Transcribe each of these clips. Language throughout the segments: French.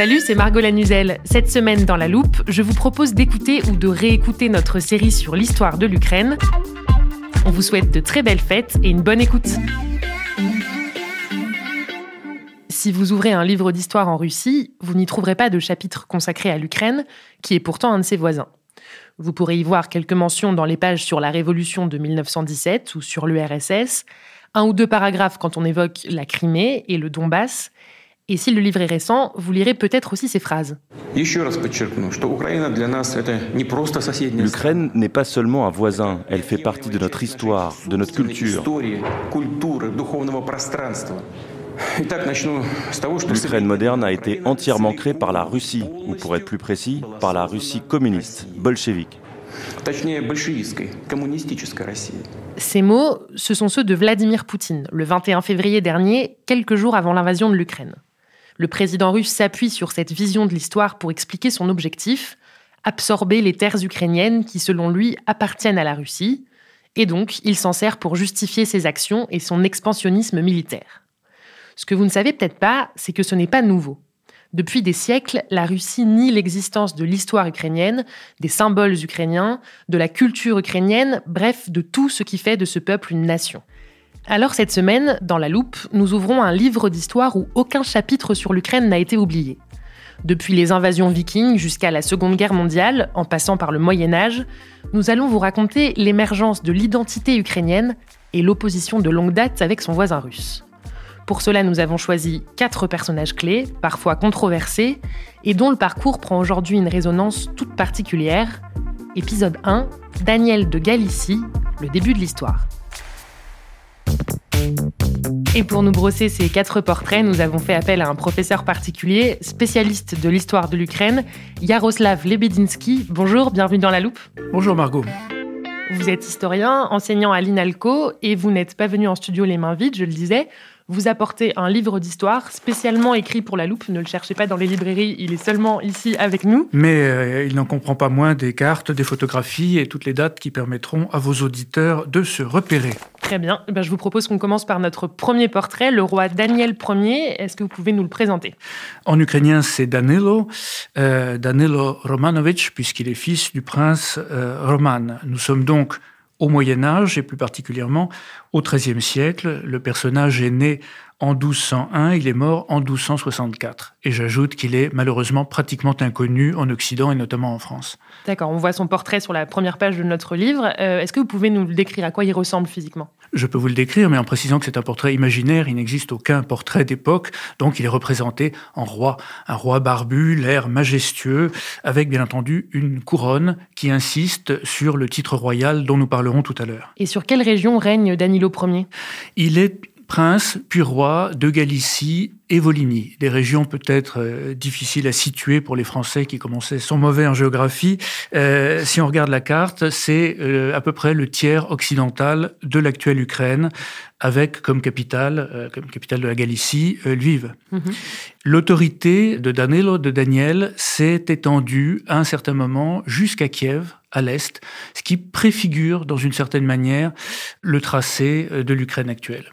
Salut, c'est Margot Lanuzel. Cette semaine dans La Loupe, je vous propose d'écouter ou de réécouter notre série sur l'histoire de l'Ukraine. On vous souhaite de très belles fêtes et une bonne écoute. Si vous ouvrez un livre d'histoire en Russie, vous n'y trouverez pas de chapitre consacré à l'Ukraine, qui est pourtant un de ses voisins. Vous pourrez y voir quelques mentions dans les pages sur la Révolution de 1917 ou sur l'URSS, un ou deux paragraphes quand on évoque la Crimée et le Donbass, et si le livre est récent, vous lirez peut-être aussi ces phrases. L'Ukraine n'est pas seulement un voisin, elle fait partie de notre histoire, de notre culture. L'Ukraine moderne a été entièrement créée par la Russie, ou pour être plus précis, par la Russie communiste, bolchevique. Ces mots, ce sont ceux de Vladimir Poutine, le 21 février dernier, quelques jours avant l'invasion de l'Ukraine. Le président russe s'appuie sur cette vision de l'histoire pour expliquer son objectif, absorber les terres ukrainiennes qui, selon lui, appartiennent à la Russie, et donc il s'en sert pour justifier ses actions et son expansionnisme militaire. Ce que vous ne savez peut-être pas, c'est que ce n'est pas nouveau. Depuis des siècles, la Russie nie l'existence de l'histoire ukrainienne, des symboles ukrainiens, de la culture ukrainienne, bref, de tout ce qui fait de ce peuple une nation. Alors cette semaine, dans la loupe, nous ouvrons un livre d'histoire où aucun chapitre sur l'Ukraine n'a été oublié. Depuis les invasions vikings jusqu'à la Seconde Guerre mondiale, en passant par le Moyen Âge, nous allons vous raconter l'émergence de l'identité ukrainienne et l'opposition de longue date avec son voisin russe. Pour cela, nous avons choisi quatre personnages clés, parfois controversés, et dont le parcours prend aujourd'hui une résonance toute particulière. Épisode 1, Daniel de Galicie, le début de l'histoire. Et pour nous brosser ces quatre portraits, nous avons fait appel à un professeur particulier, spécialiste de l'histoire de l'Ukraine, Yaroslav Lebedinsky. Bonjour, bienvenue dans la loupe. Bonjour Margot. Vous êtes historien, enseignant à l'INALCO, et vous n'êtes pas venu en studio les mains vides, je le disais vous apportez un livre d'histoire spécialement écrit pour la loupe. Ne le cherchez pas dans les librairies, il est seulement ici avec nous. Mais euh, il n'en comprend pas moins des cartes, des photographies et toutes les dates qui permettront à vos auditeurs de se repérer. Très bien. Eh ben, je vous propose qu'on commence par notre premier portrait, le roi Daniel Ier. Est-ce que vous pouvez nous le présenter? En ukrainien, c'est Danilo, euh, Danilo Romanovich, puisqu'il est fils du prince euh, Roman. Nous sommes donc au Moyen Âge et plus particulièrement au XIIIe siècle. Le personnage est né en 1201, il est mort en 1264. Et j'ajoute qu'il est malheureusement pratiquement inconnu en Occident et notamment en France. D'accord, on voit son portrait sur la première page de notre livre. Euh, est-ce que vous pouvez nous le décrire À quoi il ressemble physiquement? Je peux vous le décrire, mais en précisant que c'est un portrait imaginaire, il n'existe aucun portrait d'époque, donc il est représenté en roi. Un roi barbu, l'air majestueux, avec bien entendu une couronne qui insiste sur le titre royal dont nous parlerons tout à l'heure. Et sur quelle région règne Danilo Ier? Il est prince puis roi de Galicie et Volhynie, des régions peut-être euh, difficiles à situer pour les Français qui commençaient sont mauvais en géographie. Euh, si on regarde la carte, c'est euh, à peu près le tiers occidental de l'actuelle Ukraine, avec comme capitale, comme capitale de la Galicie, Lviv. Mhm. L'autorité de Danilo, de Daniel, s'est étendue à un certain moment jusqu'à Kiev, à l'est, ce qui préfigure dans une certaine manière le tracé de l'Ukraine actuelle.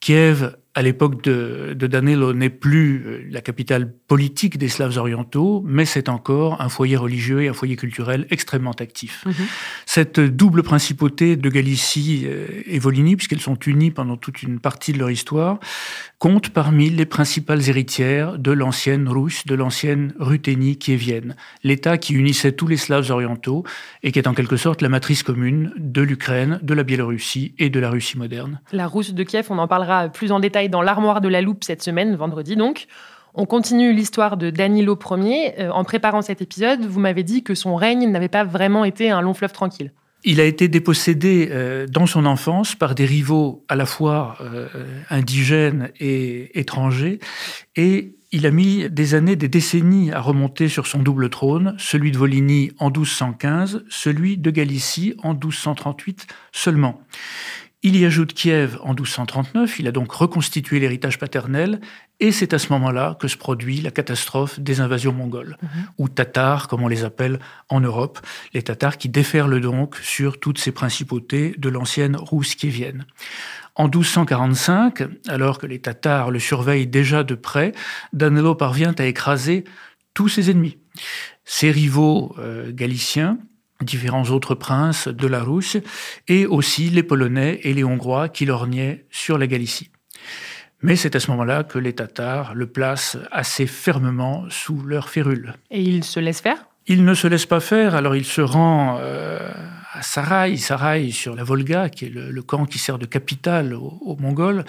Kiev à l'époque de, de, Danilo n'est plus euh, la capitale politique des Slaves orientaux, mais c'est encore un foyer religieux et un foyer culturel extrêmement actif. Mhm. Cette double principauté de Galicie euh, et Volhynie, puisqu'elles sont unies pendant toute une partie de leur histoire, compte parmi les principales héritières de l'ancienne Russe, de l'ancienne Ruthénie kievienne, l'État qui unissait tous les Slaves orientaux et qui est en quelque sorte la matrice commune de l'Ukraine, de la Biélorussie et de la Russie moderne. La Russe de Kiev, on en parlera plus en détail dans l'armoire de la loupe cette semaine, vendredi donc. On continue l'histoire de Danilo Ier. Euh, en préparant cet épisode, vous m'avez dit que son règne n'avait pas vraiment été un long fleuve tranquille. Il a été dépossédé euh, dans son enfance par des rivaux à la fois euh, indigènes et étrangers, et il a mis des années, des décennies à remonter sur son double trône, celui de Volhynie en 1215, celui de Galicie en 1238 seulement. Il y ajoute Kiev en 1239, il a donc reconstitué l'héritage paternel, et c'est à ce moment-là que se produit la catastrophe des invasions mongoles, mhm. ou tatars, comme on les appelle en Europe, les tatars qui déferlent donc sur toutes ces principautés de l'ancienne Rousse kievienne. En 1245, alors que les Tatars le surveillent déjà de près, Danilo parvient à écraser tous ses ennemis. Ses rivaux euh, galiciens, différents autres princes de la Rousse, et aussi les Polonais et les Hongrois qui lorgnaient sur la Galicie. Mais c'est à ce moment-là que les Tatars le placent assez fermement sous leur férule. Et ils se laissent faire? Il ne se laisse pas faire, alors il se rend euh, à Sarai, Sarai sur la Volga, qui est le, camp qui sert de capitale aux, Mongols.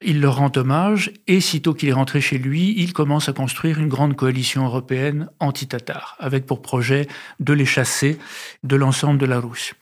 Il leur rend hommage et sitôt qu'il est rentré chez lui, il commence à construire une grande coalition européenne anti-tatar, avec pour projet de les chasser de l'ensemble de la Russie.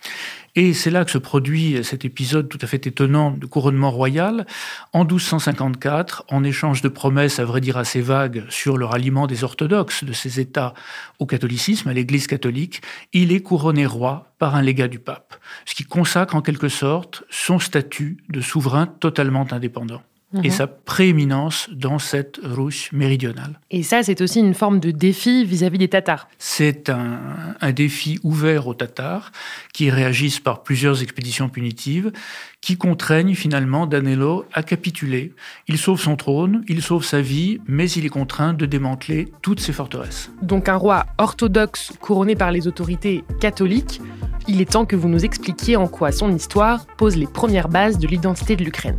Et c'est là que se produit cet épisode tout à fait étonnant de couronnement royal. En 1254, en échange de promesses, à vrai dire assez vagues, sur le ralliement des orthodoxes de ces États au catholicisme, à l'Église catholique, il est couronné roi par un légat du pape, ce qui consacre en quelque sorte son statut de souverain totalement indépendant et mhm. sa prééminence dans cette Russe méridionale. Et ça, c'est aussi une forme de défi vis-à-vis des Tatars. C'est un, un, défi ouvert aux Tatars qui réagissent par plusieurs expéditions punitives qui contraignent finalement Danilo à capituler. Il sauve son trône, il sauve sa vie, mais il est contraint de démanteler toutes ses forteresses. Donc un roi orthodoxe couronné par les autorités catholiques, il est temps que vous nous expliquiez en quoi son histoire pose les premières bases de l'identité de l'Ukraine.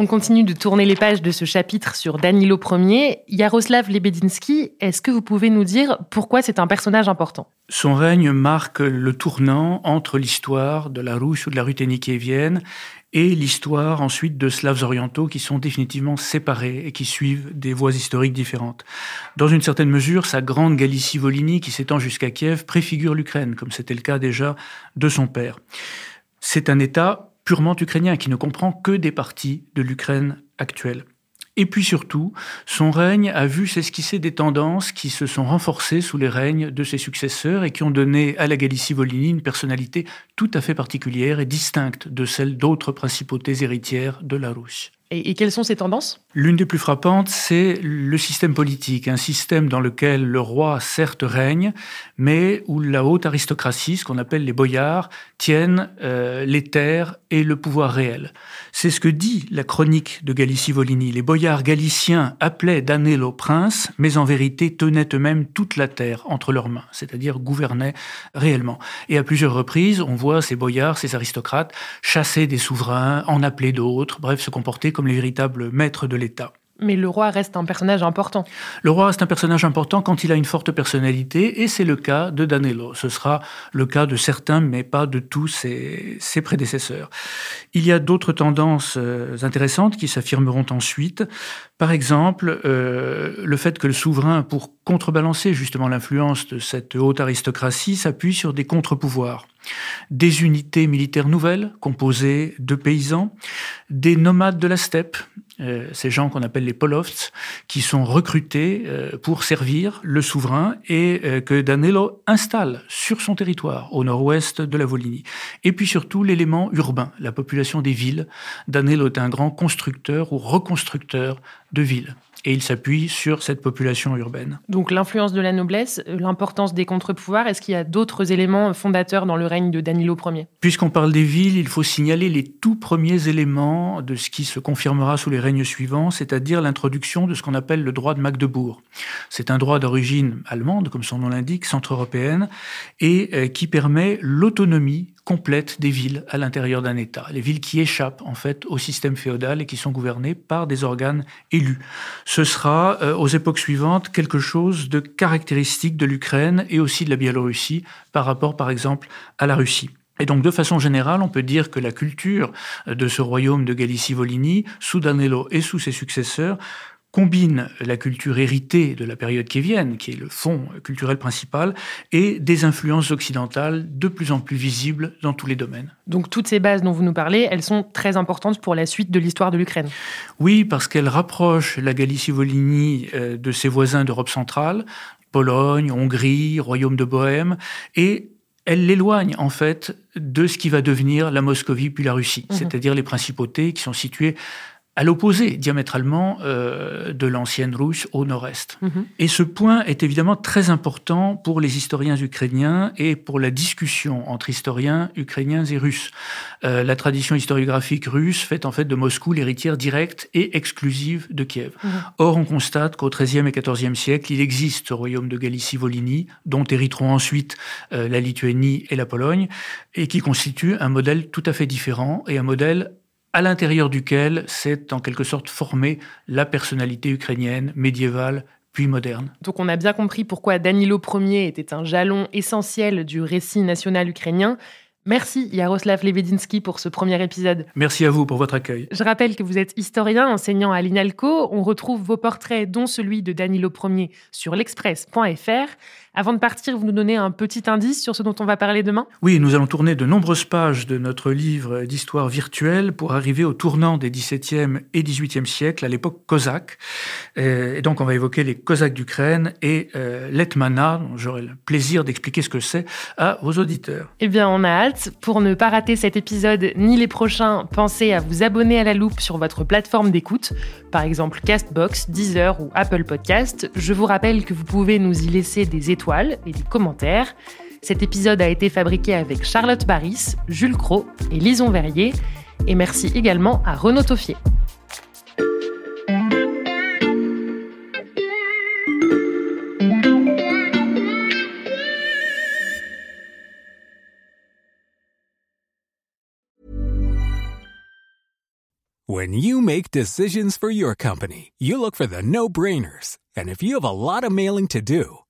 On continue de tourner les pages de ce chapitre sur Danilo Ier. Yaroslav Lebedinsky, est-ce que vous pouvez nous dire pourquoi c'est un personnage important? Son règne marque le tournant entre l'histoire de la Russe ou de la Ruthénie kievienne et l'histoire ensuite de Slaves orientaux qui sont définitivement séparés et qui suivent des voies historiques différentes. Dans une certaine mesure, sa grande Galicie-Volhynie qui s'étend jusqu'à Kiev préfigure l'Ukraine, comme c'était le cas déjà de son père. C'est un État purement ukrainien, qui ne comprend que des parties de l'Ukraine actuelle. Et puis surtout, son règne a vu s'esquisser des tendances qui se sont renforcées sous les règnes de ses successeurs et qui ont donné à la Galicie-Volhynie une personnalité tout à fait particulière et distincte de celle d'autres principautés héritières de la Russie. Et, quelles sont ces tendances? L'une des plus frappantes, c'est le système politique, un système dans lequel le roi certes règne, mais où la haute aristocratie, ce qu'on appelle les boyards, tiennent euh, les terres et le pouvoir réel. C'est ce que dit la chronique de Galicie-Volhynie. Les boyards galiciens appelaient Danilo prince, mais en vérité tenaient eux-mêmes toute la terre entre leurs mains, c'est-à-dire gouvernaient réellement. Et à plusieurs reprises, on voit ces boyards, ces aristocrates, chasser des souverains, en appeler d'autres, bref, se comporter comme les véritables maîtres de l'État. Mais le roi reste un personnage important. Le roi reste un personnage important quand il a une forte personnalité, et c'est le cas de Danilo. Ce sera le cas de certains, mais pas de tous ses, ses prédécesseurs. Il y a d'autres tendances euh, intéressantes qui s'affirmeront ensuite. Par exemple, euh, le fait que le souverain, pour contrebalancer justement l'influence de cette haute aristocratie, s'appuie sur des contre-pouvoirs des unités militaires nouvelles composées de paysans, des nomades de la steppe, euh, ces gens qu'on appelle les polovts, qui sont recrutés euh, pour servir le souverain et que Danilo installe sur son territoire, au nord-ouest de la Volhynie. Et puis surtout l'élément urbain, la population des villes. Danilo est un grand constructeur ou reconstructeur de villes. et il s'appuie sur cette population urbaine. Donc l'influence de la noblesse, l'importance des contre-pouvoirs, est-ce qu'il y a d'autres éléments fondateurs dans le règne de Danilo Ier? Puisqu'on parle des villes, il faut signaler les tout premiers éléments de ce qui se confirmera sous les règnes suivants, c'est-à-dire l'introduction de ce qu'on appelle le droit de Magdebourg. C'est un droit d'origine allemande, comme son nom l'indique, centre-européenne, et euh, qui permet l'autonomie complète des villes à l'intérieur d'un État. Les villes qui échappent en fait au système féodal et qui sont gouvernées par des organes élus. Ce sera euh, aux époques suivantes quelque chose de caractéristique de l'Ukraine et aussi de la Biélorussie par rapport par exemple à la Russie. Et donc, de façon générale, on peut dire que la culture de ce royaume de Galicie-Volhynie, sous Danilo et sous ses successeurs, combine la culture héritée de la période kévienne, qui est le fond culturel principal, et des influences occidentales de plus en plus visibles dans tous les domaines. Donc toutes ces bases dont vous nous parlez, elles sont très importantes pour la suite de l'histoire de l'Ukraine. Oui, parce qu'elles rapprochent la Galicie-Volhynie euh, de ses voisins d'Europe centrale, Pologne, Hongrie, Royaume de Bohême, et elle l'éloigne en fait de ce qui va devenir la Moscovie puis la Russie, mmh. c'est-à-dire les principautés qui sont situées à l'opposé diamétralement euh, de l'ancienne Russe au nord-est. Mhm. Et ce point est évidemment très important pour les historiens ukrainiens et pour la discussion entre historiens ukrainiens et russes. Euh, la tradition historiographique russe fait en fait de Moscou l'héritière directe et exclusive de Kiev. Mhm. Or, on constate qu'au XIIIe et XIVe siècle, il existe ce royaume de Galicie-Volhynie, dont hériteront ensuite euh, la Lituanie et la Pologne, et qui constitue un modèle tout à fait différent et un modèle à l'intérieur duquel s'est en quelque sorte formée la personnalité ukrainienne médiévale puis moderne. Donc on a bien compris pourquoi Danilo Ier était un jalon essentiel du récit national ukrainien. Merci Yaroslav Lebedinsky pour ce premier épisode. Merci à vous pour votre accueil. Je rappelle que vous êtes historien enseignant à l'INALCO. On retrouve vos portraits, dont celui de Danilo Ier, sur l'express.fr. Avant de partir, vous nous donnez un petit indice sur ce dont on va parler demain? Oui, nous allons tourner de nombreuses pages de notre livre d'histoire virtuelle pour arriver au tournant des XVIIe et XVIIIe siècles, à l'époque cosaque. Euh, et donc, on va évoquer les Cosaques d'Ukraine et euh, l'Etmana, dont j'aurai le plaisir d'expliquer ce que c'est à vos auditeurs. Eh bien, on a hâte. Pour ne pas rater cet épisode ni les prochains, pensez à vous abonner à la loupe sur votre plateforme d'écoute, par exemple Castbox, Deezer ou Apple Podcast. Je vous rappelle que vous pouvez nous y laisser des étoiles et des commentaires. Cet épisode a été fabriqué avec Charlotte Baris, Jules Cros et Lison Verrier. Et merci également à Renaud Toffier. When you make decisions for your company, you look for the no-brainers. And if you have a lot of mailing to do,